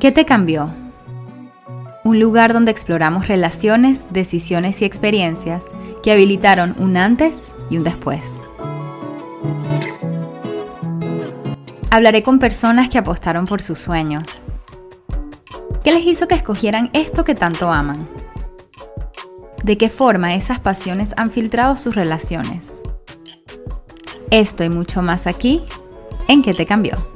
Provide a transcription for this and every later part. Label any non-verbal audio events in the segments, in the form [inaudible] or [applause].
¿Qué te cambió? Un lugar donde exploramos relaciones, decisiones y experiencias que habilitaron un antes y un después. Hablaré con personas que apostaron por sus sueños. ¿Qué les hizo que escogieran esto que tanto aman? ¿De qué forma esas pasiones han filtrado sus relaciones? Esto y mucho más aquí en ¿Qué te cambió?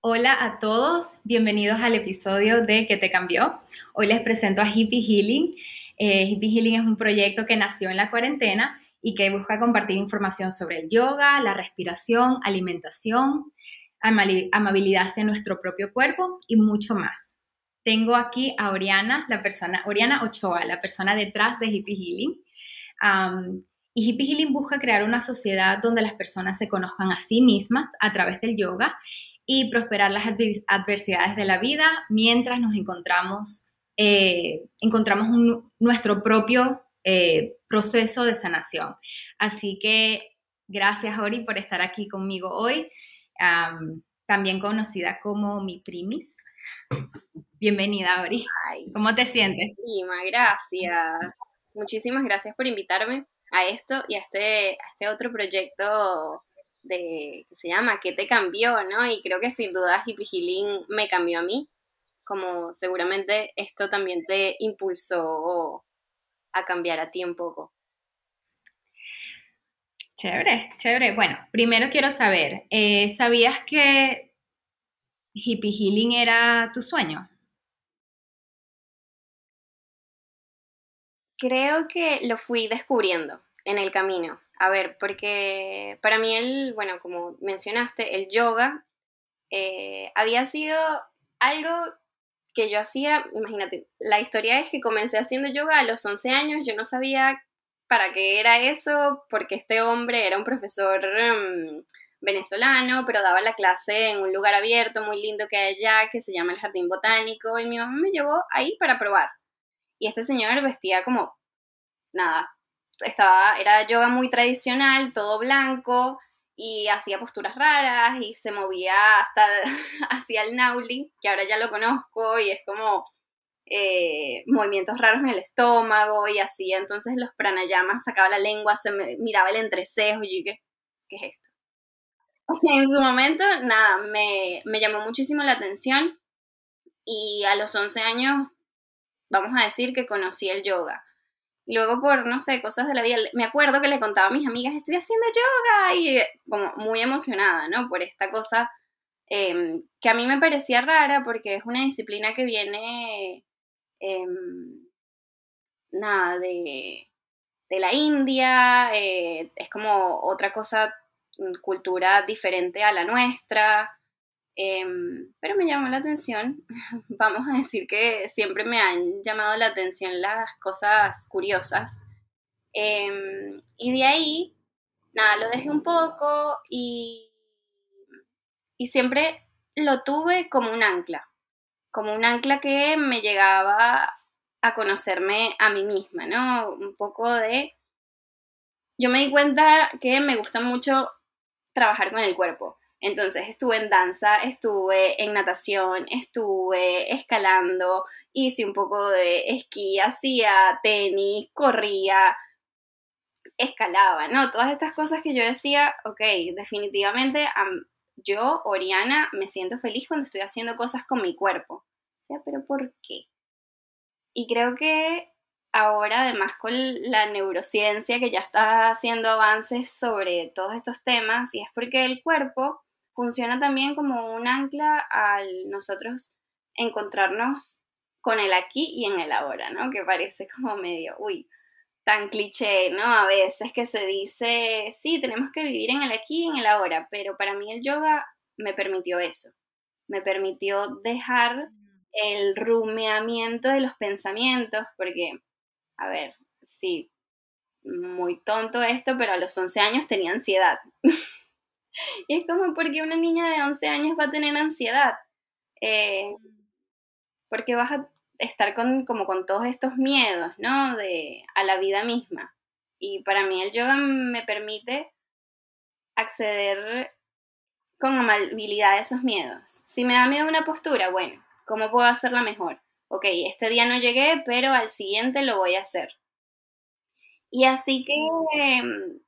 Hola a todos, bienvenidos al episodio de ¿Qué te cambió? Hoy les presento a Hippie Healing. Eh, Hippie Healing es un proyecto que nació en la cuarentena y que busca compartir información sobre el yoga, la respiración, alimentación, amabilidad hacia nuestro propio cuerpo y mucho más. Tengo aquí a Oriana, la persona, Oriana Ochoa, la persona detrás de Hippie Healing. y Hippie Healing busca crear una sociedad donde las personas se conozcan a sí mismas a través del yoga y prosperar las adversidades de la vida mientras nos encontramos, eh, encontramos nuestro propio eh, proceso de sanación. Así que gracias, Ori, por estar aquí conmigo hoy, también conocida como mi primis. Bienvenida, Ori. ¿Cómo te sientes? Prima, gracias. Muchísimas gracias por invitarme a esto y a este, a este otro proyecto de, que se llama ¿Qué te cambió? ¿no? Y creo que sin duda Hippie Healing me cambió a mí, como seguramente esto también te impulsó a cambiar a ti un poco. Chévere, chévere. Bueno, primero quiero saber, eh, ¿sabías que Hippie Healing era tu sueño? Creo que lo fui descubriendo en el camino. A ver, porque para mí el, bueno, como mencionaste, el yoga eh, había sido algo que yo hacía, imagínate, la historia es que comencé haciendo yoga a los 11 años, yo no sabía para qué era eso, porque este hombre era un profesor em, venezolano, pero daba la clase en un lugar abierto muy lindo que hay allá, que se llama el Jardín Botánico, y mi mamá me llevó ahí para probar. Y este señor vestía como, nada, estaba, era yoga muy tradicional, todo blanco, y hacía posturas raras y se movía hasta [laughs] hacia el nauli, que ahora ya lo conozco y es como eh, movimientos raros en el estómago y hacía entonces los pranayamas, sacaba la lengua, se miraba el entrecejo y yo ¿qué, ¿qué es esto? [laughs] en su momento, nada, me, me llamó muchísimo la atención y a los 11 años, vamos a decir que conocí el yoga luego por, no sé, cosas de la vida, me acuerdo que le contaba a mis amigas, estoy haciendo yoga y como muy emocionada, ¿no? Por esta cosa em, que a mí me parecía rara porque es una disciplina que viene, em, nada, de, de, la India, eh, es como otra cosa, cultura diferente a la nuestra. Em, pero me llamó la atención, [laughs] vamos a decir que siempre me han llamado la atención las cosas curiosas. Em, y de ahí, nada, lo dejé un poco y, y siempre lo tuve como un ancla, como un ancla que me llegaba a conocerme a mí misma, ¿no? Un poco de... Yo me di cuenta que me gusta mucho trabajar con el cuerpo. Entonces estuve en danza, estuve en natación, estuve escalando, hice un poco de esquí, hacía tenis, corría, escalaba, ¿no? Todas estas cosas que yo decía, ok, definitivamente yo, Oriana, me siento feliz cuando estoy haciendo cosas con mi cuerpo. O sea, pero ¿por qué? Y creo que ahora, además con la neurociencia que ya está haciendo avances sobre todos estos temas, y es porque el cuerpo funciona también como un ancla al nosotros encontrarnos con el aquí y en el ahora, ¿no? Que parece como medio, uy, tan cliché, ¿no? A veces que se dice, sí, tenemos que vivir en el aquí y en el ahora, pero para mí el yoga me permitió eso, me permitió dejar el rumeamiento de los pensamientos, porque, a ver, sí, muy tonto esto, pero a los 11 años tenía ansiedad. [laughs] [laughs] y es como, porque una niña de 11 años va a tener ansiedad? Eh, porque vas a estar con, como con todos estos miedos, ¿no? De, a la vida misma. Y para mí el yoga me permite acceder con amabilidad a esos miedos. Si me da miedo una postura, bueno, ¿cómo puedo hacerla mejor? Ok, este día no llegué, pero al siguiente lo voy a hacer. Y así que em,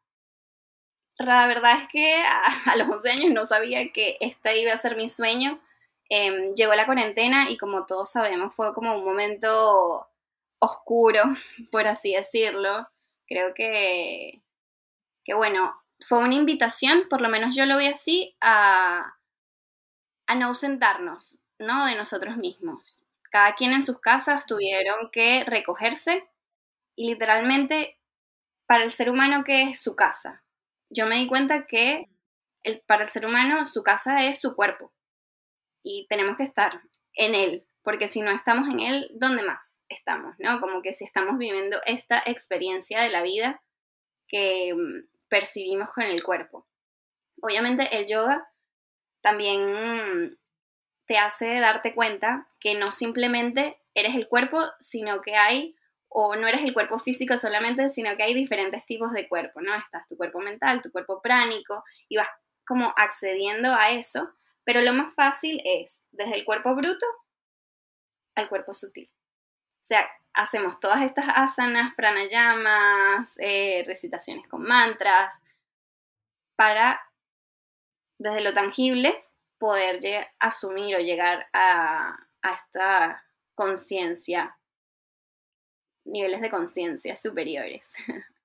la verdad es que a, los 11 años no sabía que este iba a ser mi sueño. Em, llegó la cuarentena y como todos sabemos fue como un momento oscuro, [laughs] por así decirlo. Creo que, que bueno, fue una invitación, por lo menos yo lo vi así, a, a no ausentarnos, ¿no? De nosotros mismos. Cada quien en sus casas tuvieron que recogerse y literalmente para el ser humano que es su casa. Yo me di cuenta que para el ser humano su casa es su cuerpo y tenemos que estar en él, porque si no estamos en él, ¿dónde más estamos? ¿No? Como que si estamos viviendo esta experiencia de la vida que mm, percibimos con el cuerpo. Obviamente el yoga también te hace darte cuenta que no simplemente eres el cuerpo, sino que hay o no eres el cuerpo físico solamente, sino que hay diferentes tipos de cuerpo, ¿no? Estás tu cuerpo mental, tu cuerpo pránico, y vas como accediendo a eso, pero lo más fácil es desde el cuerpo bruto al cuerpo sutil. O sea, hacemos todas estas asanas, pranayamas, eh, recitaciones con mantras, para desde lo tangible poder asumir o llegar a, a esta conciencia niveles de conciencia superiores. [laughs]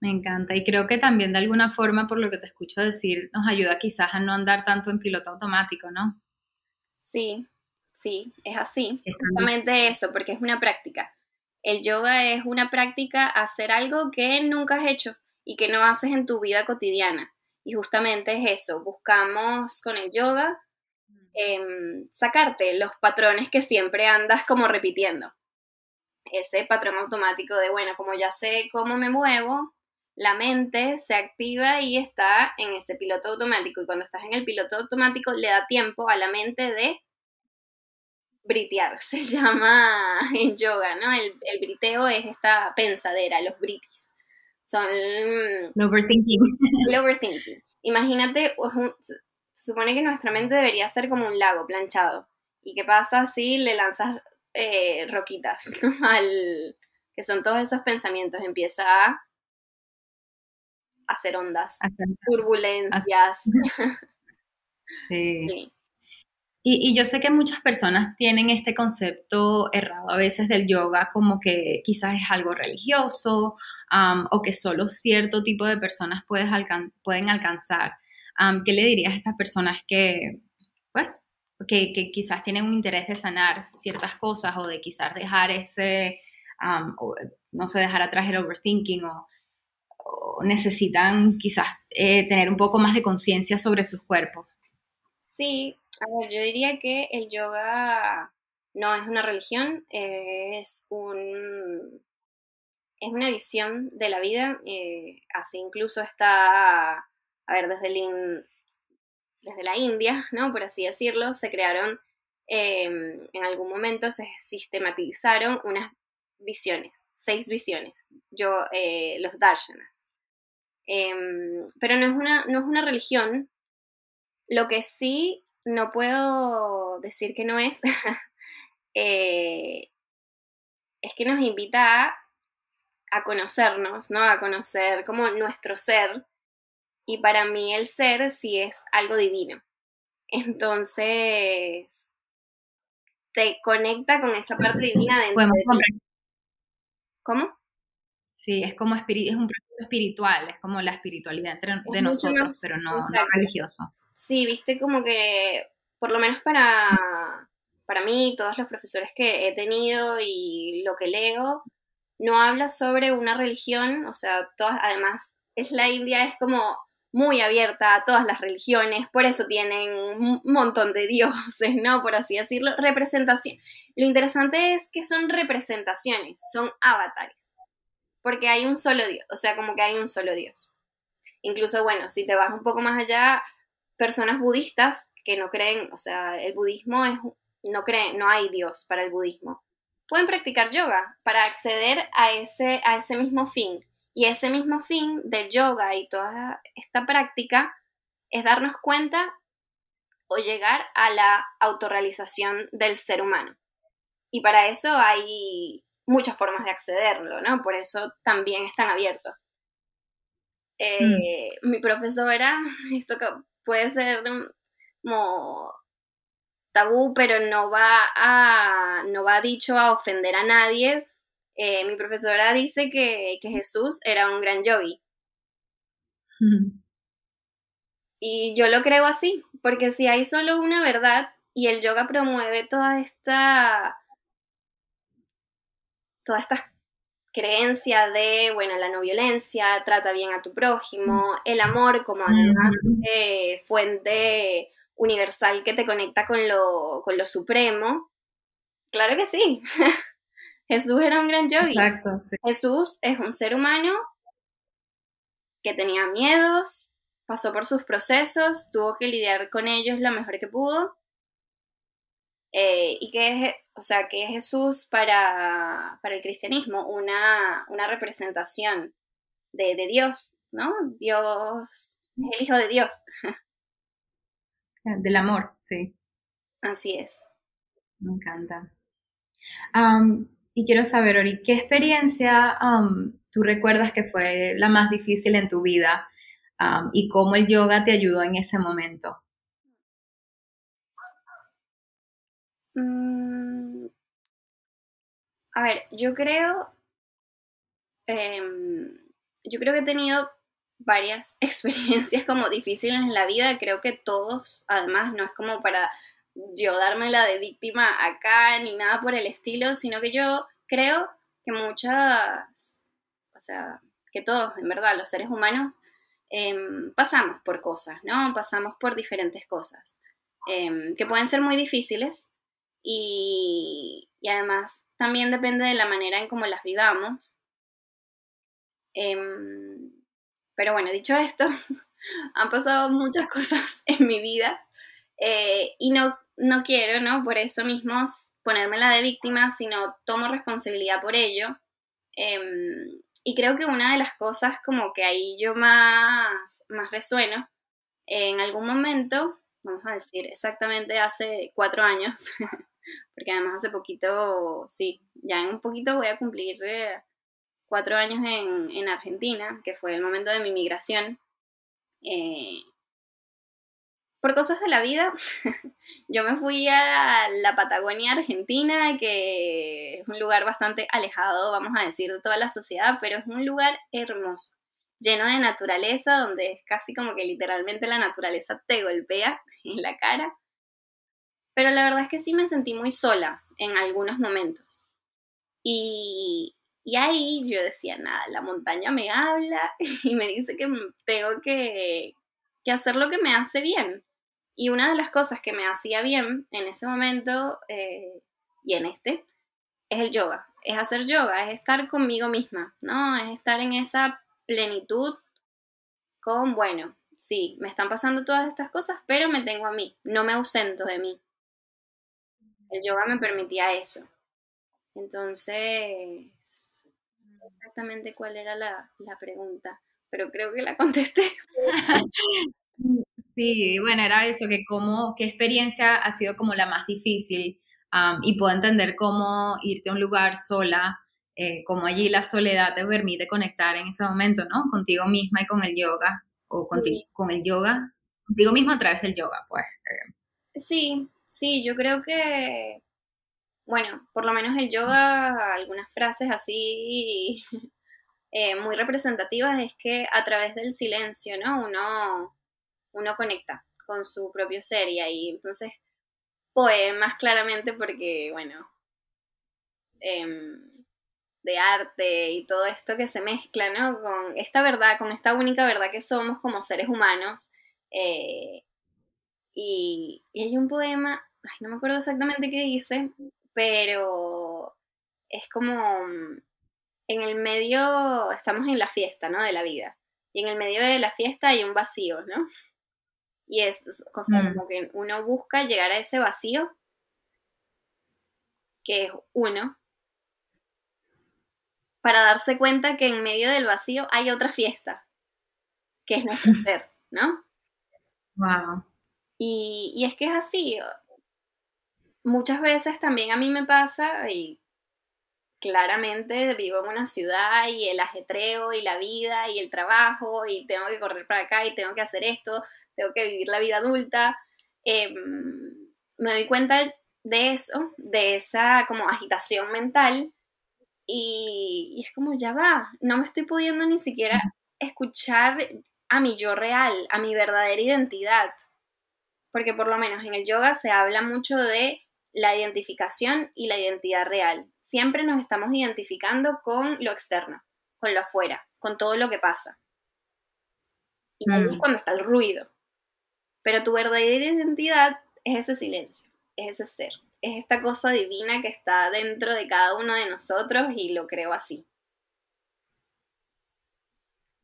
Me encanta y creo que también de alguna forma, por lo que te escucho decir, nos ayuda quizás a no andar tanto en piloto automático, ¿no? Sí, sí, es así. Justamente eso, porque es una práctica. El yoga es una práctica hacer algo que nunca has hecho y que no haces en tu vida cotidiana. Y justamente es eso, buscamos con el yoga em, sacarte los patrones que siempre andas como repitiendo ese patrón automático de, bueno, como ya sé cómo me muevo, la mente se activa y está en ese piloto automático. Y cuando estás en el piloto automático, le da tiempo a la mente de britear. [laughs] Se llama en yoga, ¿no? El, el briteo es esta pensadera, los britis. Son. El overthinking. [laughs] El overthinking. Imagínate, se supone que nuestra mente debería ser como un lago planchado. ¿Y qué pasa si le lanzas eh, roquitas, [laughs] Al, que son todos esos pensamientos, empieza a hacer ondas, turbulencias. [laughs] Sí. Y, yo sé que muchas personas tienen este concepto errado a veces del yoga como que quizás es algo religioso o que solo cierto tipo de personas pueden alcanzar. ¿Qué le dirías a estas personas que, que, quizás tienen un interés de sanar ciertas cosas o de quizás dejar ese, no sé, dejar atrás el overthinking o, necesitan quizás eh, tener un poco más de conciencia sobre sus cuerpos. Sí, a ver, yo diría que el yoga no es una religión, es un es una visión de la vida, eh, así incluso está, a ver, desde el, desde la India, ¿no? Por así decirlo, se crearon, em, en algún momento se sistematizaron unas visiones, seis visiones, yo, eh, los darshanas. Em, pero no es, una, no es una religión. Lo que sí no puedo decir que no es, [laughs] eh, es que nos invita a, a, conocernos, ¿no? A conocer como nuestro ser, y para mí el ser sí es algo divino. Entonces, te conecta con esa parte divina dentro de ti. ¿Cómo? Sí, es como es un proceso espiritual, es como la espiritualidad de nosotros, pero no, religioso. Sí, viste como que, por lo menos para, para mí, todos los profesores que he tenido y lo que leo, no habla sobre una religión, o sea, todas, además, es la India, es como muy abierta a todas las religiones, por eso tienen un montón de dioses, ¿no? Por así decirlo, representación. Lo interesante es que son representaciones, son avatares, porque hay un solo Dios, o sea, como que hay un solo Dios. Incluso, bueno, si te vas un poco más allá, personas budistas que no creen, o sea, el budismo es no creen, no hay Dios para el budismo, pueden practicar yoga para acceder a ese, a ese mismo fin. Y ese mismo fin del yoga y toda esta práctica es darnos cuenta o llegar a la autorrealización del ser humano. Y para eso hay muchas formas de accederlo, ¿no? Por eso también están abiertos. Eh, mm. Mi profesora, [laughs] esto puede ser como tabú, pero no va a, no va dicho a ofender a nadie. Eh, mi profesora dice que, Jesús era un gran yogi. Y yo lo creo así, porque si hay solo una verdad y el yoga promueve toda esta toda esta creencia de, bueno, la no violencia, trata bien a tu prójimo, el amor como además fuente universal que te conecta con lo, con lo supremo. Claro que sí. [laughs] Jesús era un gran yogi. Jesús es un ser humano que tenía miedos, pasó por sus procesos, tuvo que lidiar con ellos lo mejor que pudo. Eh, y que es, o sea, que es Jesús para, para el cristianismo una, una representación de, de, Dios, ¿no? Dios es el Hijo de Dios. Del amor, sí. Así es. Me encanta. Y quiero saber, Ori, ¿qué experiencia tú recuerdas que fue la más difícil en tu vida y cómo el yoga te ayudó en ese momento? Mm. a ver, yo creo, em, yo creo que he tenido varias [laughs] experiencias como difíciles en la vida, creo que todos, además, no es como para yo dármela de víctima acá ni nada por el estilo, sino que yo creo que muchas, o sea, que todos, en verdad, los seres humanos, em, pasamos por cosas, ¿no? Pasamos por diferentes cosas, em, que pueden ser muy difíciles y, y, además también depende de la manera en cómo las vivamos. Em, pero bueno, dicho esto, [laughs] han pasado muchas cosas en mi vida eh, y no, no quiero, ¿no? Por eso mismo ponerme la de víctima, sino tomo responsabilidad por ello. Em, y creo que una de las cosas como que ahí yo más, más resueno, en algún momento, vamos a decir exactamente hace cuatro años, [laughs] porque además hace poquito, sí, ya en un poquito voy a cumplir eh, cuatro años en, Argentina, que fue el momento de mi migración. Eh, por cosas de la vida, [laughs] yo me fui a la Patagonia Argentina, que es un lugar bastante alejado, vamos a decir, de toda la sociedad, pero es un lugar hermoso, lleno de naturaleza, donde es casi como que literalmente la naturaleza te golpea [laughs] en la cara. Pero la verdad es que sí me sentí muy sola en algunos momentos. Y, y ahí yo decía, nada, la montaña me habla [laughs] y me dice que tengo que, hacer lo que me hace bien. Y una de las cosas que me hacía bien en ese momento eh, y en este es el yoga. Es hacer yoga, es estar conmigo misma, ¿no? Es estar en esa plenitud con, bueno, sí, me están pasando todas estas cosas, pero me tengo a mí, no me ausento de mí. El yoga me permitía eso. Entonces, exactamente cuál era la, pregunta, pero creo que la contesté. [laughs] Sí, bueno, era eso, que cómo, qué experiencia ha sido como la más difícil y puedo entender cómo irte a un lugar sola, eh, como allí la soledad te permite conectar en ese momento, ¿no? Contigo misma y con el yoga, o contigo, con el yoga, contigo misma a través del yoga, pues. Eh. Sí, sí, yo creo que bueno, por lo menos el yoga, algunas frases así [laughs] eh, muy representativas es que a través del silencio, ¿no? Uno, uno conecta con su propio ser y ahí entonces puede más claramente porque, bueno, em, de arte y todo esto que se mezcla, ¿no? Con esta verdad, con esta única verdad que somos como seres humanos. Eh, y, y, hay un poema, ay, no me acuerdo exactamente qué dice, pero es como mm, en el medio, estamos en la fiesta, ¿no? De la vida. Y en el medio de la fiesta hay un vacío, ¿no? Y es cosa mm. como que uno busca llegar a ese vacío que es uno, para darse cuenta que en medio del vacío hay otra fiesta, que es nuestro [laughs] ser, ¿no? Wow. Y, y es que es así. Muchas veces también a mí me pasa, y claramente vivo en una ciudad y el ajetreo y la vida y el trabajo y tengo que correr para acá y tengo que hacer esto, tengo que vivir la vida adulta. Em, me doy cuenta de eso, de esa como agitación mental y, es como ya va, no me estoy pudiendo ni siquiera escuchar a mi yo real, a mi verdadera identidad. Porque por lo menos en el yoga se habla mucho de la identificación y la identidad real. Siempre nos estamos identificando con lo externo, con lo afuera, con todo lo que pasa. Y ahí es mm. cuando está el ruido. Pero tu verdadera identidad es ese silencio, es ese ser, es esta cosa divina que está dentro de cada uno de nosotros y lo creo así.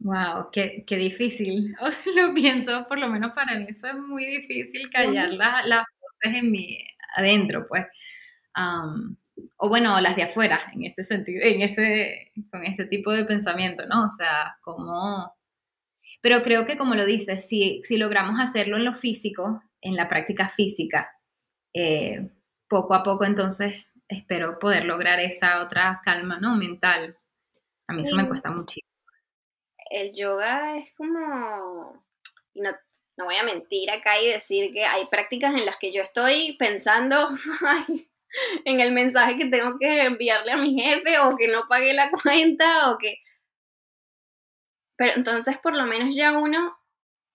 Wow, qué, qué difícil. [laughs] lo pienso, por lo menos para mí, eso es muy difícil callar las, las voces en mi, adentro, pues. o bueno, las de afuera, en este sentido, en ese, con este tipo de pensamiento, ¿no? O sea, como... Pero creo que como lo dices, si, si logramos hacerlo en lo físico, en la práctica física, eh, poco a poco entonces espero poder lograr esa otra calma, ¿no? Mental. A mí eso me cuesta muchísimo. El yoga es como, y no, no voy a mentir acá y decir que hay prácticas en las que yo estoy pensando [laughs] en el mensaje que tengo que enviarle a mi jefe o que no pagué la cuenta o que... Pero entonces por lo menos ya uno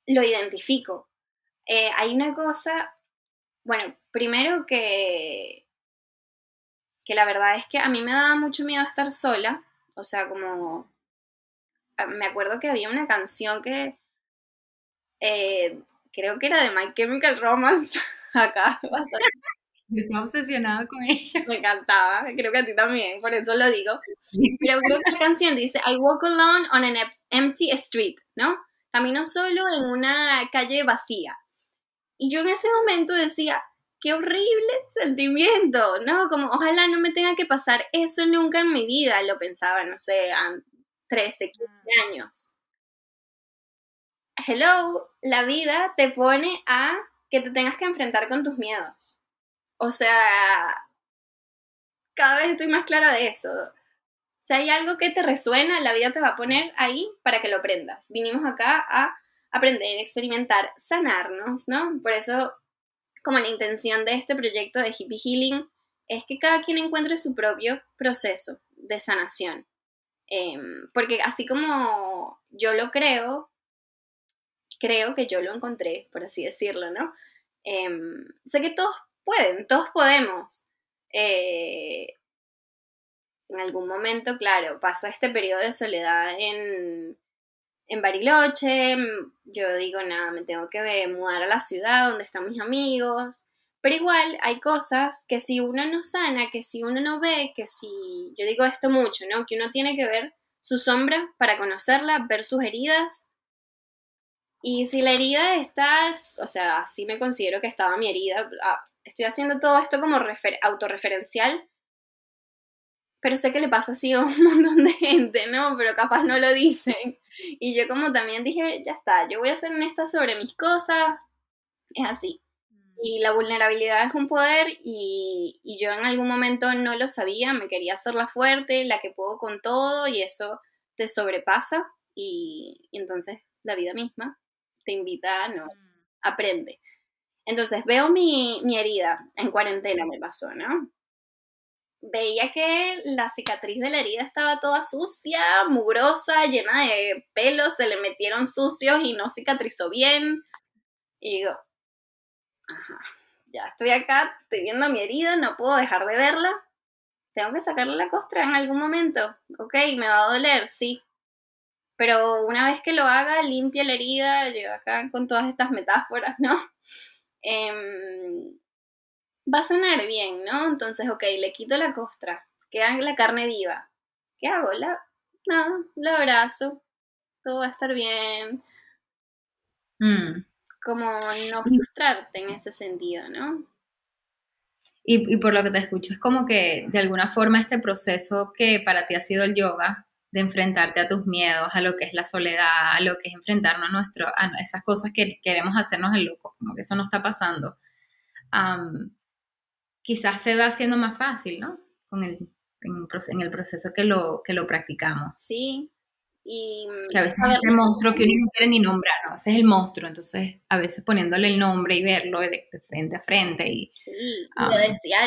lo identifico. Eh, hay una cosa, bueno, primero que, que la verdad es que a mí me daba mucho miedo estar sola, o sea, como... Me acuerdo que había una canción que eh, creo que era de My Chemical Romance, [laughs] acá. Estaba obsesionada con [laughs] ella. Me encantaba, creo que a ti también, por eso lo digo. Pero creo que la canción dice, I walk alone on an empty street, ¿no? Camino solo en una calle vacía. Y yo en ese momento decía, qué horrible sentimiento, ¿no? Como ojalá no me tenga que pasar eso nunca en mi vida, lo pensaba, no sé, a 13, 15 años hello, la vida te pone a que te tengas que enfrentar con tus miedos. O sea, cada vez estoy más clara de eso. Si hay algo que te resuena, la vida te va a poner ahí para que lo aprendas. Vinimos acá a aprender, experimentar, sanarnos, ¿no? Por eso, como la intención de este proyecto de Hippie Healing es que cada quien encuentre su propio proceso de sanación. Em, porque así como yo lo creo, creo que yo lo encontré, por así decirlo, ¿no? Em, sé que todos pueden, todos podemos. Eh, en algún momento, claro, pasa este periodo de soledad en, en Bariloche, yo digo, nada, me tengo que mudar a la ciudad donde están mis amigos, pero igual hay cosas que si uno no sana, que si uno no ve, que si, yo digo esto mucho, ¿no? Que uno tiene que ver su sombra para conocerla, ver sus heridas y si la herida está, o sea, sí me considero que estaba mi herida. Estoy haciendo todo esto como autorreferencial, pero sé que le pasa así a un [laughs] montón de gente, ¿no? Pero capaz no lo dicen. Y yo como también dije, ya está, yo voy a ser honesta sobre mis cosas. Es así. Y la vulnerabilidad es un poder y, y yo en algún momento no lo sabía, me quería hacer la fuerte, la que puedo con todo y eso te sobrepasa y, y entonces la vida misma te invita, no, mm. aprende. Entonces veo mi, herida, en cuarentena me pasó, ¿no? Veía que la cicatriz de la herida estaba toda sucia, mugrosa, llena de pelos, se le metieron sucios y no cicatrizó bien. Y digo, ajá, ya estoy acá, estoy viendo mi herida, no puedo dejar de verla. Tengo que sacarle la costra en algún momento. Ok, me va a doler, sí, pero una vez que lo haga, limpia la herida, yo acá con todas estas metáforas, ¿no? Em, va a sanar bien, ¿no? Entonces, ok, le quito la costra, queda la carne viva. ¿Qué hago? La, no, la abrazo, todo va a estar bien. Mm. Como no frustrarte en ese sentido, ¿no? Y, y, por lo que te escucho, es como que de alguna forma este proceso que para ti ha sido el yoga, de enfrentarte a tus miedos, a lo que es la soledad, a lo que es enfrentarnos a, nuestro, a esas cosas que queremos hacernos el loco, como que eso no está pasando, quizás se va haciendo más fácil, ¿no? Con el, en, el proceso que lo, que lo practicamos. Sí, y que a veces es ese monstruo que uno no quiere ni nombrar, ¿no? Ese es el monstruo, entonces a veces poniéndole el nombre y verlo de, frente a frente. Y, sí, lo, decía,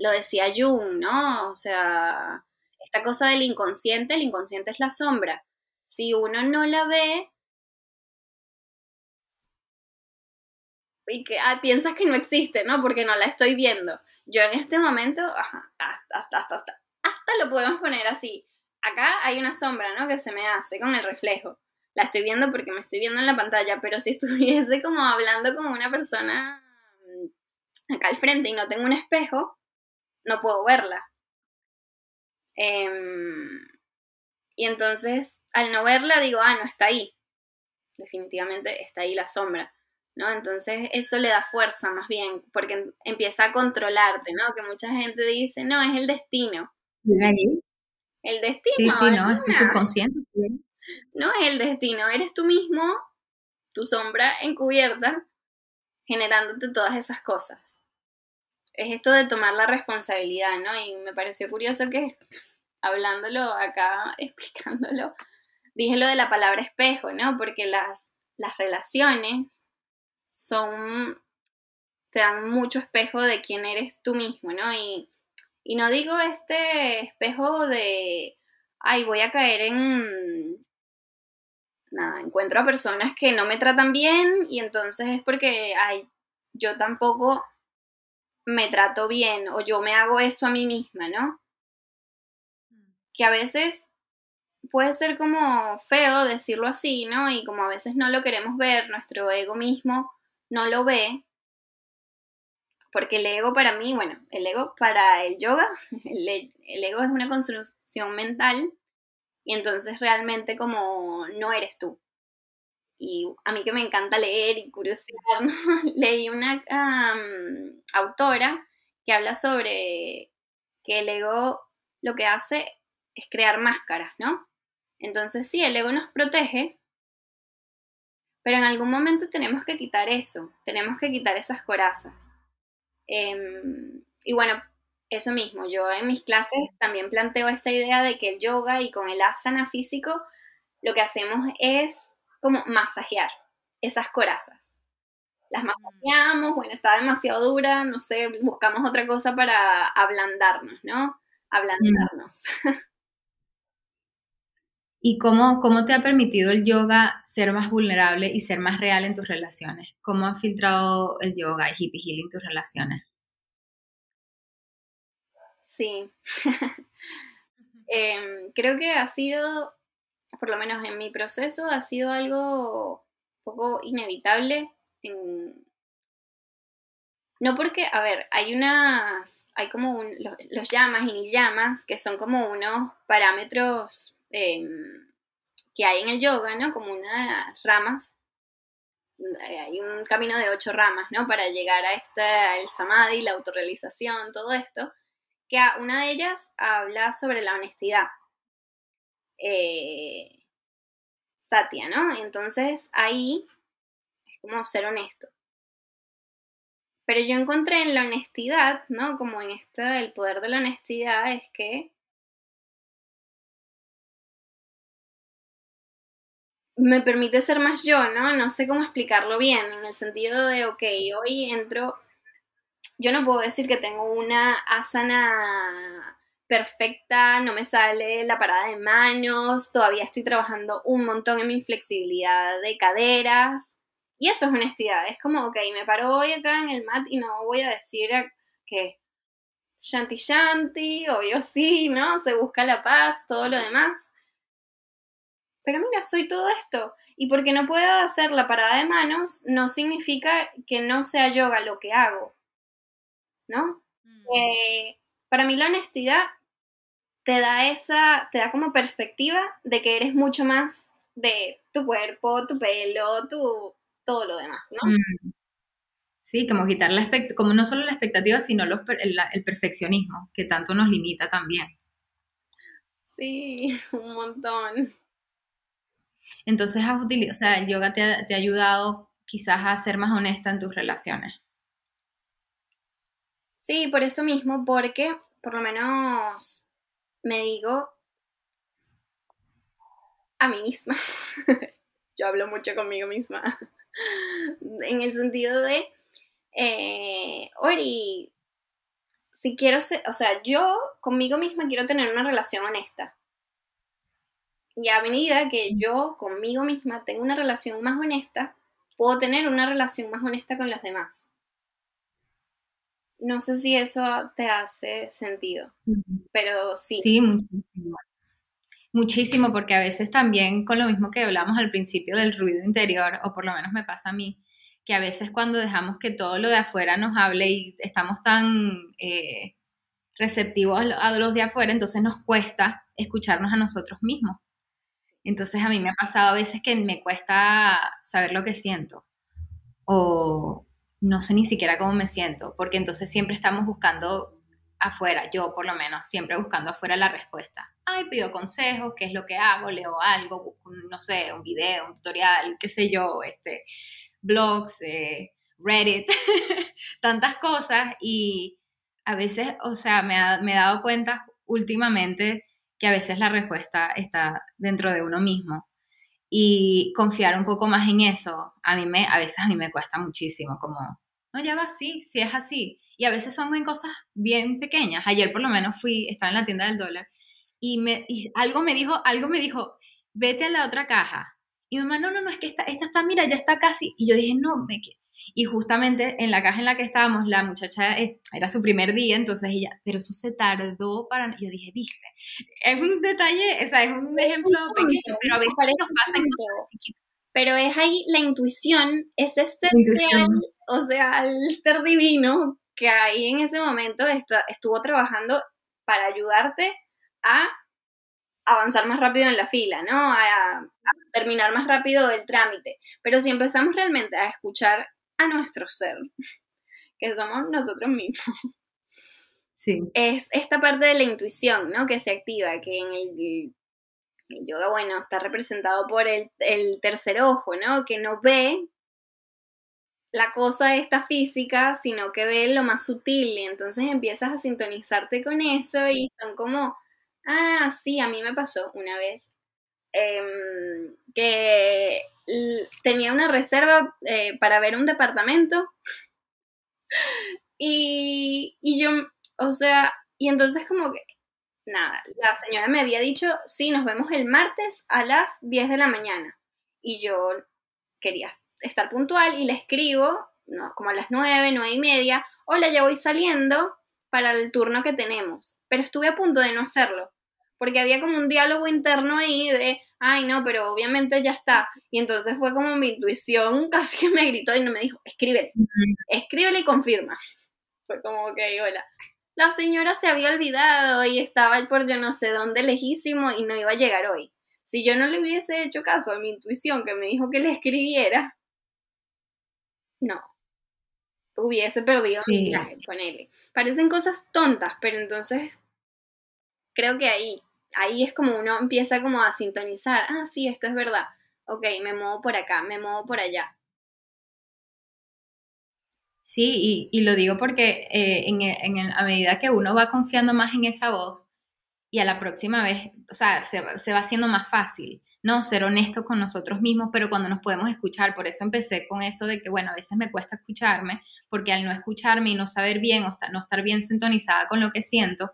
lo decía Jung, ¿no? O sea, esta cosa del inconsciente, el inconsciente es la sombra. Si uno no la ve y que ah, piensas que no existe, ¿no? Porque no la estoy viendo. Yo en este momento, hasta, hasta, hasta, hasta lo podemos poner así. Acá hay una sombra, ¿no? Que se me hace con el reflejo. La estoy viendo porque me estoy viendo en la pantalla, pero si [laughs] estuviese como hablando con una persona mm, acá al frente y no tengo un espejo, no puedo verla. Em, y entonces, al no verla, digo, ah, no está ahí. Definitivamente está ahí la sombra. ¿no? Entonces eso le da fuerza más bien, porque empieza a controlarte, ¿no? Que mucha gente dice, no, es el destino. El destino. Sí, sí, no, es tu subconsciente. No es el destino, eres tú mismo, tu sombra encubierta, generándote todas esas cosas. Es esto de tomar la responsabilidad, ¿no? Y me pareció curioso que [laughs] hablándolo acá, [laughs] explicándolo, dije lo de la palabra espejo, ¿no? Porque las, las relaciones son, te dan mucho espejo de quién eres tú mismo, ¿no? Y, y no digo este espejo de, ay, voy a caer en, nada, encuentro a personas que no me tratan bien y entonces es porque, ay, yo tampoco me trato bien o yo me hago eso a mí misma, ¿no? Que a veces puede ser como feo decirlo así, ¿no? Y como a veces no lo queremos ver, nuestro ego mismo no lo ve, porque el ego para mí, bueno, el ego para el yoga, [laughs] el, ego es una construcción mental y entonces realmente como no eres tú. Y a mí que me encanta leer y curiosear, [laughs] leí una autora que habla sobre que el ego lo que hace es crear máscaras, ¿no? Entonces sí, el ego nos protege, pero en algún momento tenemos que quitar eso, tenemos que quitar esas corazas. Em, y bueno, eso mismo, yo en mis clases también planteo esta idea de que el yoga y con el asana físico lo que hacemos es como masajear esas corazas. Las masajeamos, bueno, está demasiado dura, no sé, buscamos otra cosa para ablandarnos, ¿no? Ablandarnos. [laughs] ¿Y cómo, cómo te ha permitido el yoga ser más vulnerable y ser más real en tus relaciones? ¿Cómo ha filtrado el yoga y hippie healing tus relaciones? Sí. [laughs] Em, creo que ha sido, por lo menos en mi proceso, ha sido algo un poco inevitable. No porque, a ver, hay unas, hay como los, los llamas y ni llamas, que son como unos parámetros Em, que hay en el yoga, ¿no? Como unas ramas, eh, hay un camino de ocho ramas, ¿no? Para llegar a esta, el samadhi, la autorrealización, todo esto, que una de ellas habla sobre la honestidad. Eh, Satya, ¿no? Entonces ahí es como ser honesto. Pero yo encontré en la honestidad, ¿no? Como en esta, el poder de la honestidad es que me permite ser más yo, ¿no? No sé cómo explicarlo bien, en el sentido de, ok, hoy entro, yo no puedo decir que tengo una asana perfecta, no me sale la parada de manos, todavía estoy trabajando un montón en mi flexibilidad de caderas. Y eso es honestidad, es como, ok, me paro hoy acá en el mat y no voy a decir que shanti shanti, obvio sí, ¿no? Se busca la paz, todo lo demás pero mira, soy todo esto. Y porque no pueda hacer la parada de manos, no significa que no sea yoga lo que hago. ¿No? Mm. Eh, para mí la honestidad te da esa, te da como perspectiva de que eres mucho más de tu cuerpo, tu pelo, tu todo lo demás, ¿no? Mm. Sí, como quitar la como no solo la expectativa, sino el, perfeccionismo, que tanto nos limita también. Sí, [laughs] un montón. Entonces, has utilizado, o sea, el yoga te ha, te ha ayudado quizás a ser más honesta en tus relaciones. Sí, por eso mismo, porque por lo menos me digo a mí misma. [laughs] Yo hablo mucho conmigo misma. en el sentido de, eh, Ori, si quiero ser, o sea, yo conmigo misma quiero tener una relación honesta. Y a medida que yo conmigo misma tengo una relación más honesta, puedo tener una relación más honesta con los demás. No sé si eso te hace sentido, pero sí. Sí, muchísimo. Muchísimo, porque a veces también con lo mismo que hablamos al principio del ruido interior, o por lo menos me pasa a mí, que a veces cuando dejamos que todo lo de afuera nos hable y estamos tan eh, receptivos a los de afuera, entonces nos cuesta escucharnos a nosotros mismos. Entonces a mí me ha pasado a veces que me cuesta saber lo que siento o no sé ni siquiera cómo me siento, porque entonces siempre estamos buscando afuera, yo por lo menos, siempre buscando afuera la respuesta. Ay, pido consejos, qué es lo que hago, leo algo, busco, no sé, un video, un tutorial, qué sé yo, este, blogs, eh, Reddit, [laughs] tantas cosas y a veces, o sea, me, me he dado cuenta últimamente que a veces la respuesta está dentro de uno mismo. Y confiar un poco más en eso, a mí me, a veces a mí me cuesta muchísimo, como, no, ya va así, si es así. Y a veces son en cosas bien pequeñas. Ayer por lo menos fui, estaba en la tienda del dólar y, me, y algo me dijo, algo me dijo, vete a la otra caja. Y mi mamá, no, no, no, es que esta, esta está, mira, ya está casi. Y yo dije, no, me, y justamente en la caja en la que estábamos, la muchacha era su primer día, entonces ella, pero eso se tardó para... Yo dije, viste, es un detalle, o sea, es un ejemplo pequeño, pero a veces nos pasa en Pero es ahí la intuición, es este real, o sea, el ser divino que ahí en ese momento está, estuvo trabajando para ayudarte a avanzar más rápido en la fila, ¿no? A, a, terminar más rápido el trámite. Pero si empezamos realmente a escuchar a nuestro ser, [laughs] que somos nosotros mismos. Sí. Es esta parte de la intuición, ¿no? Que se activa, que en el, yoga, bueno, está representado por el, tercer ojo, ¿no? Que no ve la cosa esta física, sino que ve lo más sutil y entonces empiezas a sintonizarte con eso y son como, ah, sí, a mí me pasó una vez em, que tenía una reserva eh, para ver un departamento. y, yo, o sea, y entonces como que, nada, la señora me había dicho, sí, nos vemos el martes a las 10 de la mañana. Y yo quería estar puntual y le escribo, como a las 9, 9 y media, hola, ya voy saliendo para el turno que tenemos. Pero estuve a punto de no hacerlo, porque había como un diálogo interno ahí de, ay, no, pero obviamente ya está. Y entonces fue como mi intuición [laughs] casi que me gritó y no me dijo, escríbele, escríbele y confirma. Fue como, ok, hola. La señora se había olvidado y estaba por yo no sé dónde lejísimo y no iba a llegar hoy. Si yo no le hubiese hecho caso a mi intuición que me dijo que le escribiera, no, hubiese perdido mi viaje con él. Parecen cosas tontas, pero entonces creo que ahí ahí es como uno empieza como a sintonizar, ah, sí, esto es verdad, ok, me muevo por acá, me muevo por allá. Sí, y, lo digo porque eh, en, a medida que uno va confiando más en esa voz y a la próxima vez, o sea, se, se va haciendo más fácil, ¿no? Ser honestos con nosotros mismos, pero cuando nos podemos escuchar, por eso empecé con eso de que, bueno, a veces me cuesta escucharme, porque al no escucharme y no saber bien o no estar bien sintonizada con lo que siento,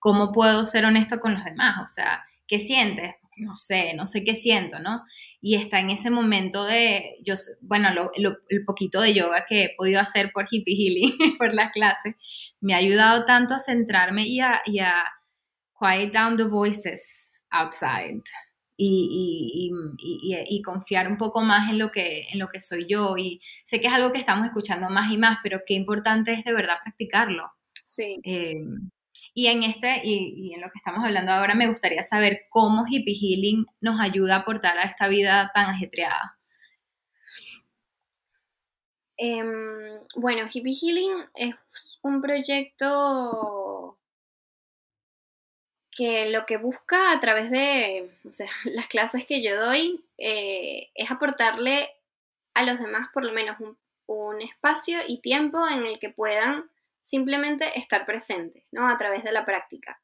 ¿cómo puedo ser honesto con los demás? O sea, ¿qué sientes? No sé, no sé qué siento, ¿no? Y está en ese momento de, yo, bueno, el poquito de yoga que he podido hacer por Hippie Healing, [laughs] por las clases, me ha ayudado tanto a centrarme y a, quiet down the voices outside. Y, y, confiar un poco más en lo, que, en lo que soy yo. Y sé que es algo que estamos escuchando más y más, pero qué importante es de verdad practicarlo. Sí. Eh, y en este, y, en lo que estamos hablando ahora, me gustaría saber cómo Hippie Healing nos ayuda a aportar a esta vida tan ajetreada. Em, bueno, Hippie Healing es un proyecto que lo que busca a través de [laughs] las clases que yo doy eh, es aportarle a los demás por lo menos un, espacio y tiempo en el que puedan simplemente estar presentes, ¿no? A través de la práctica,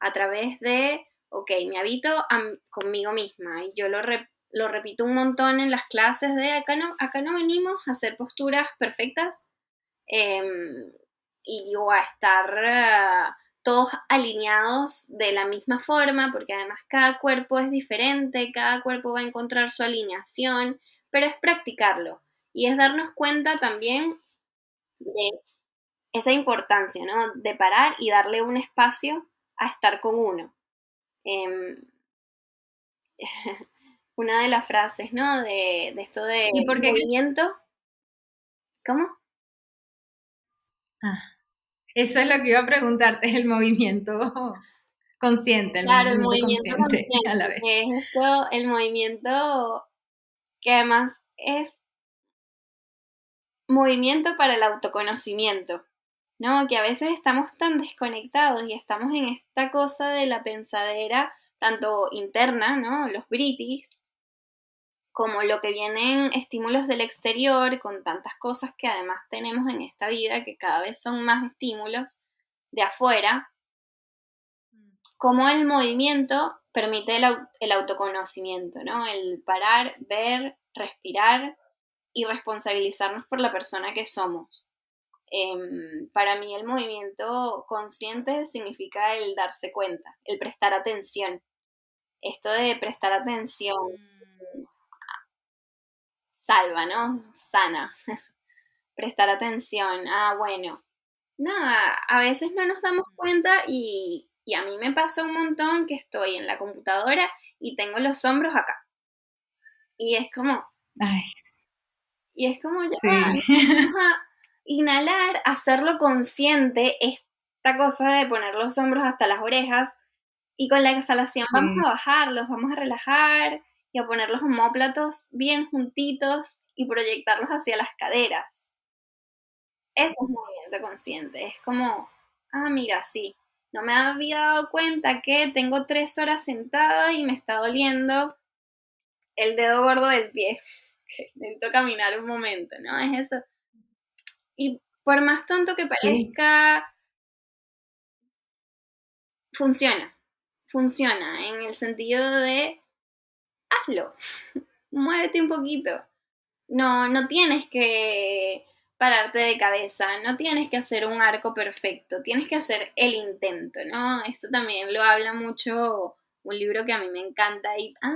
a través de, ok, me habito conmigo misma y yo lo, lo repito un montón en las clases de acá no, acá no venimos a hacer posturas perfectas em, y o a estar eh, todos alineados de la misma forma, porque además cada cuerpo es diferente, cada cuerpo va a encontrar su alineación, pero es practicarlo y es darnos cuenta también de esa importancia, ¿no? De parar y darle un espacio a estar con uno. Em, [laughs] una de las frases, ¿no? De, esto de movimiento. ¿Cómo? Ah, eso es lo que iba a preguntarte, [laughs] el movimiento consciente. El claro, movimiento el movimiento [laughs] consciente, a la vez. Es esto, el movimiento que además es movimiento para el autoconocimiento, ¿no? Que a veces estamos tan desconectados y estamos en esta cosa de la pensadera, tanto interna, ¿no? Los britis, como lo que vienen estímulos del exterior, con tantas cosas que además tenemos en esta vida, que cada vez son más estímulos de afuera, como el movimiento permite el, autoconocimiento, ¿no? El parar, ver, respirar y responsabilizarnos por la persona que somos. Em, para mí el movimiento consciente significa el darse cuenta, el prestar atención. Esto de prestar atención salva, ¿no? Sana. [laughs] Prestar atención. Ah, bueno. Nada, a veces no nos damos cuenta y, a mí me pasa un montón que estoy en la computadora y tengo los hombros acá. Y es como... Y es como ya, vamos [laughs] a inhalar, hacerlo consciente, esta cosa de poner los hombros hasta las orejas y con la exhalación vamos a bajarlos, vamos a relajar y a poner los homóplatos bien juntitos y proyectarlos hacia las caderas. Eso es movimiento consciente. Es como, ah, mira, sí, no me había dado cuenta que tengo tres horas sentada y me está doliendo el dedo gordo del pie. [laughs] Necesito caminar un momento, ¿no? Es eso. Y por más tonto que parezca, funciona. Funciona en el sentido de hazlo, [laughs] muévete un poquito. No, no tienes que pararte de cabeza, no tienes que hacer un arco perfecto, tienes que hacer el intento, ¿no? Esto también lo habla mucho un libro que a mí me encanta y ah,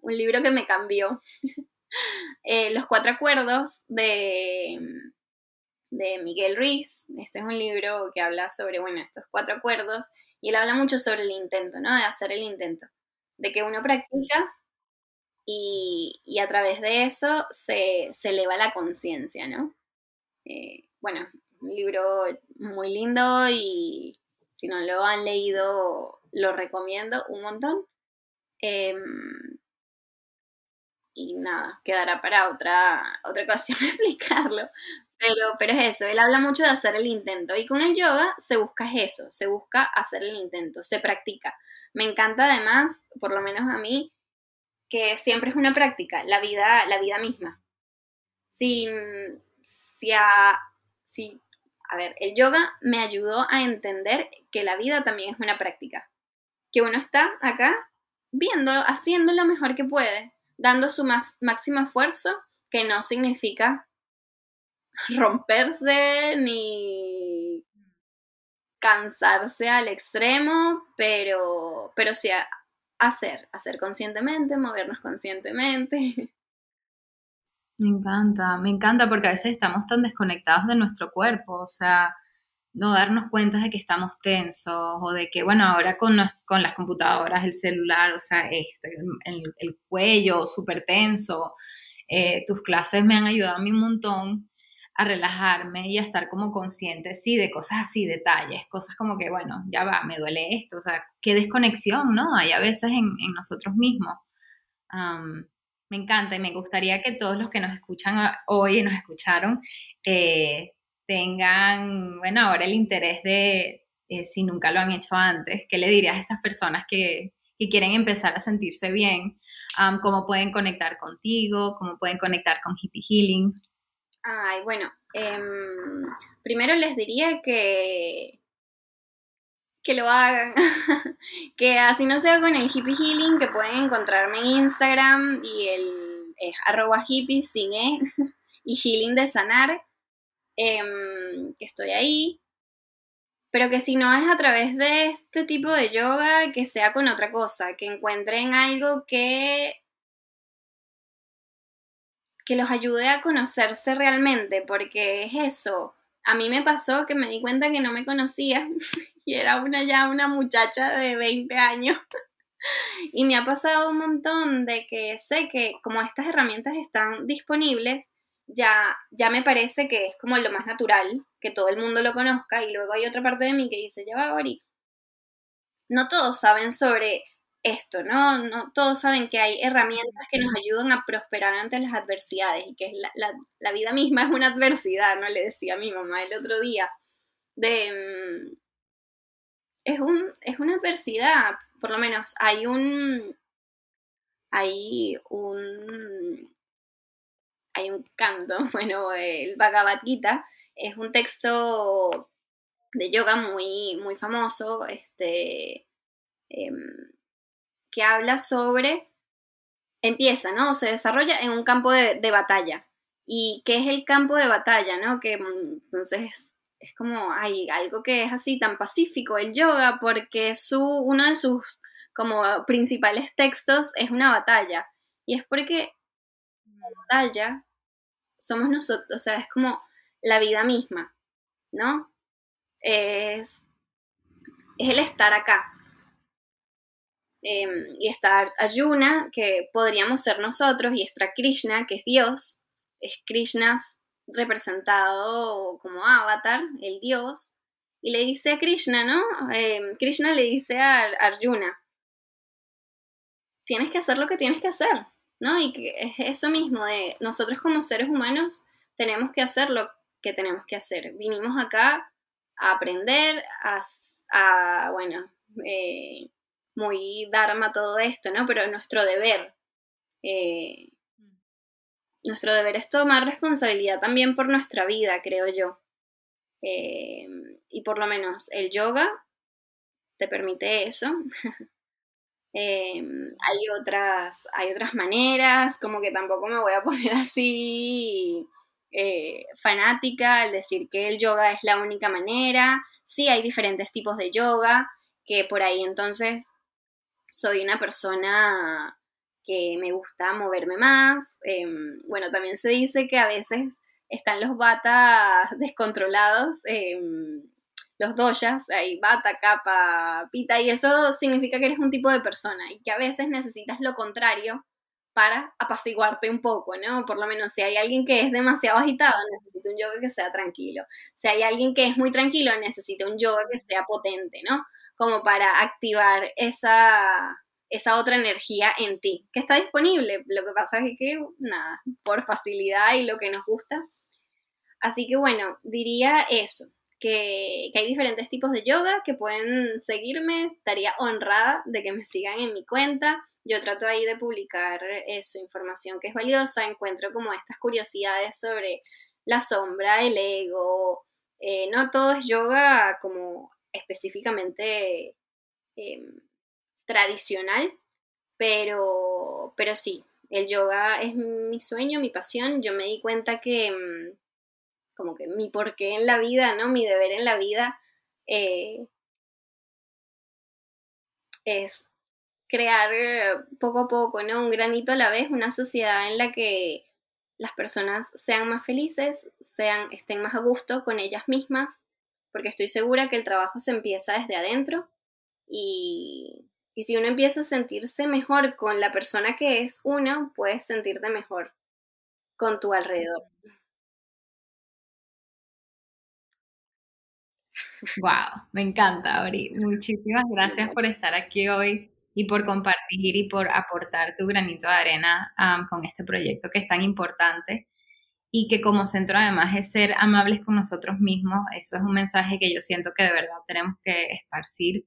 un libro que me cambió. [laughs] Eh, los cuatro acuerdos de, de Miguel Ruiz. Este es un libro que habla sobre, bueno, estos cuatro acuerdos y él habla mucho sobre el intento, ¿no? De hacer el intento, de que uno practica y, a través de eso se, eleva la conciencia, ¿no? Eh, bueno, un libro muy lindo y si no lo han leído, lo recomiendo un montón. Em, y nada, quedará para otra, otra ocasión [laughs] explicarlo. Pero, pero es eso, él habla mucho de hacer el intento. Y con el yoga se busca eso, se busca hacer el intento, se practica. Me encanta además, por lo menos a mí, que siempre es una práctica, la vida, la vida misma. Si, si, a, si, a ver, el yoga me ayudó a entender que la vida también es una práctica, que uno está acá viendo, haciendo lo mejor que puede, dando su más, máximo esfuerzo, que no significa romperse ni cansarse al extremo, pero, pero sí hacer, hacer conscientemente, movernos conscientemente. [laughs] Me encanta, me encanta porque a veces estamos tan desconectados de nuestro cuerpo, o sea, no darnos cuenta de que estamos tensos o de que, bueno, ahora con, con las computadoras, el celular, o sea, este, el, cuello súper tenso, eh, tus clases me han ayudado a mí un montón a relajarme y a estar como consciente, sí, de cosas así, detalles, cosas como que, bueno, ya va, me duele esto, o sea, qué desconexión, ¿no? Hay a veces en, nosotros mismos. me encanta y me gustaría que todos los que nos escuchan hoy y nos escucharon eh, tengan, bueno, ahora el interés de, eh, si nunca lo han hecho antes, ¿qué le dirías a estas personas que, quieren empezar a sentirse bien? ¿Cómo pueden conectar contigo? ¿Cómo pueden conectar con Hippie Healing? Ay, bueno, em, primero les diría que, que lo hagan, [laughs] que así no sea con el Hippie Healing, que pueden encontrarme en Instagram y el arroba hippie sin e, [laughs] y healing de sanar, em, que estoy ahí. Pero que si no es a través de este tipo de yoga, que sea con otra cosa, que encuentren algo que que los ayude a conocerse realmente, porque es eso. A mí me pasó que me di cuenta que no me conocía [laughs] y era una ya una muchacha de 20 años. [laughs] Y me ha pasado un montón de que sé que como estas herramientas están disponibles, ya, ya me parece que es como lo más natural, que todo el mundo lo conozca, y luego hay otra parte de mí que dice, ya va, Ori, no todos saben sobre esto, ¿no? No todos saben que hay herramientas que nos ayudan a prosperar ante las adversidades y que la, vida misma es una adversidad, ¿no? Le decía a mi mamá el otro día, de... Mm, es, un, es una adversidad, por lo menos hay un... Hay un hay un canto, [laughs] bueno, el Bhagavad Gita es un texto de yoga muy, muy famoso, este, em, que habla sobre, empieza, ¿no? Se desarrolla en un campo de, batalla. ¿Y qué es el campo de batalla, no? Que mm, entonces es como, hay algo que es así tan pacífico, el yoga, porque su, uno de sus como principales textos es una batalla. Y es porque la batalla somos nosotros, o sea, es como la vida misma, ¿no? Es, es el estar acá. Em, y estar Ayuna, que podríamos ser nosotros, y está Krishna, que es Dios, es Krishna representado como avatar, el Dios, y le dice a Krishna, ¿no? Em, Krishna le dice a Arjuna, tienes que hacer lo que tienes que hacer. ¿no? Y que es eso mismo de nosotros como seres humanos tenemos que hacer lo que tenemos que hacer. Vinimos acá a aprender, a, bueno, eh, muy dharma todo esto, ¿no? Pero nuestro deber, eh, nuestro deber es tomar responsabilidad también por nuestra vida, creo yo. Eh, y por lo menos el yoga te permite eso. [laughs] Em, hay, otras, hay otras maneras, como que tampoco me voy a [laughs] poner así eh, fanática al decir que el yoga es la única manera. Sí hay diferentes tipos de yoga, que por ahí entonces soy una persona que me gusta moverme más. Em, bueno, también se dice que a veces están los batas [laughs] descontrolados. Em, los doyas, hay bata, capa, pita, y eso significa que eres un tipo de persona y que a veces necesitas lo contrario para apaciguarte un poco, ¿no? Por lo menos si hay alguien que es demasiado agitado, necesita un yoga que sea tranquilo. Si hay alguien que es muy tranquilo, necesita un yoga que sea potente, ¿no? Como para activar esa, esa otra energía en ti, que está disponible. Lo que pasa es que, nada, por facilidad y lo que nos gusta. Así que bueno, diría eso que, hay diferentes tipos de yoga que pueden seguirme. Estaría honrada de que me sigan en mi cuenta. Yo trato ahí de publicar eso, información que es valiosa. Encuentro como estas curiosidades sobre la sombra, el ego. Eh, no todo es yoga como específicamente em, tradicional, pero, pero sí, el yoga es mi sueño, mi pasión. Yo me di cuenta que em, como que mi porqué en la vida, ¿no? Mi deber en la vida eh, es crear eh, poco a poco, ¿no? Un granito a la vez, una sociedad en la que las personas sean más felices, sean, estén más a gusto con ellas mismas, porque estoy segura que el trabajo se empieza desde adentro y, y si uno empieza a sentirse mejor con la persona que es uno, puedes sentirte mejor con tu alrededor. Wow, me encanta, Ori. Muchísimas gracias por estar aquí hoy y por compartir y por aportar tu granito de arena con este proyecto que es tan importante. Y que como centro además es ser amables con nosotros mismos. Eso es un mensaje que yo siento que de verdad tenemos que esparcir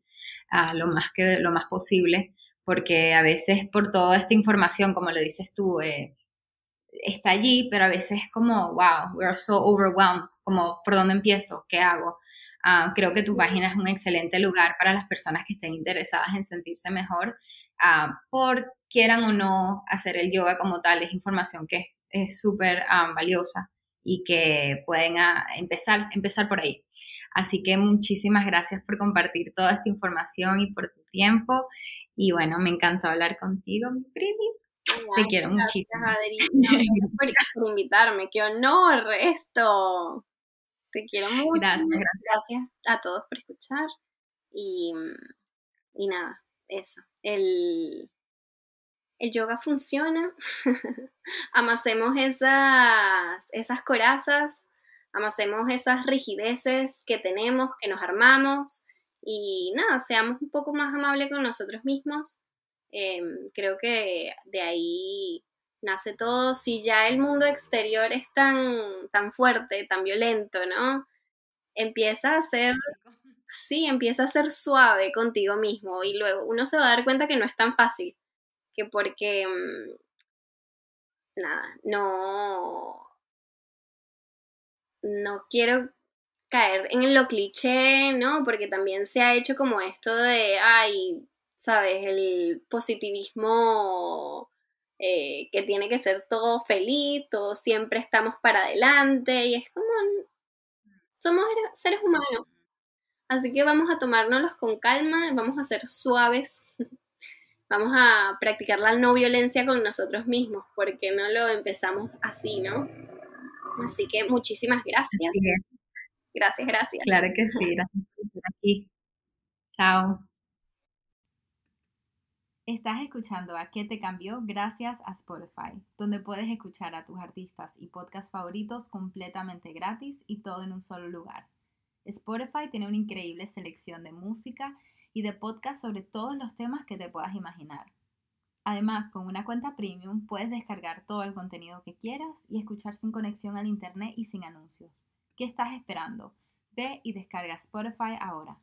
a lo más que lo más posible, porque a veces por toda esta información, como lo dices tú, eh, está allí, pero a veces es como, wow, we are so overwhelmed, como, ¿por dónde empiezo? ¿Qué hago? Ah, creo que tu página es un excelente lugar para las personas que estén interesadas en sentirse mejor, uh, por quieran o no hacer el yoga como tal, es información que es súper valiosa y que pueden empezar, empezar por ahí. Así que muchísimas gracias por compartir toda esta información y por tu tiempo. Y bueno, me encantó hablar contigo, mi primis. Te quiero muchísimo. Gracias, por, invitarme. Qué honor esto. Te quiero mucho. Gracias, gracias. a todos por escuchar. Y, y nada, eso. El, el yoga funciona. [laughs] amasemos esas, esas corazas, amasemos esas rigideces que tenemos, que nos armamos. Y nada, seamos un poco más amables con nosotros mismos Em, creo que de ahí nace todo. Si ya el mundo exterior es tan, tan fuerte, tan violento, ¿no? Empieza a ser, sí, empieza a ser suave contigo mismo y luego uno se va a dar cuenta que no es tan fácil, que porque, mm, nada, no, no quiero caer en lo cliché, ¿no? Porque también se ha hecho como esto de, ay, ¿sabes? El positivismo eh, que tiene que ser todo feliz, todos siempre estamos para adelante y es como, somos seres humanos. Así que vamos a tomárnoslos con calma, vamos a ser suaves, [laughs] vamos a practicar la no violencia con nosotros mismos, porque no lo empezamos así, ¿no? Así que muchísimas gracias. Gracias, gracias. Claro que sí, gracias por estar aquí. Chao. Estás escuchando a ¿Qué te cambió? gracias a Spotify, donde puedes escuchar a tus artistas y podcasts favoritos completamente gratis y todo en un solo lugar. Spotify tiene una increíble selección de música y de podcasts sobre todos los temas que te puedas imaginar. Además, con una cuenta premium puedes descargar todo el contenido que quieras y escuchar sin conexión al internet y sin anuncios. ¿Qué estás esperando? Ve y descarga Spotify ahora.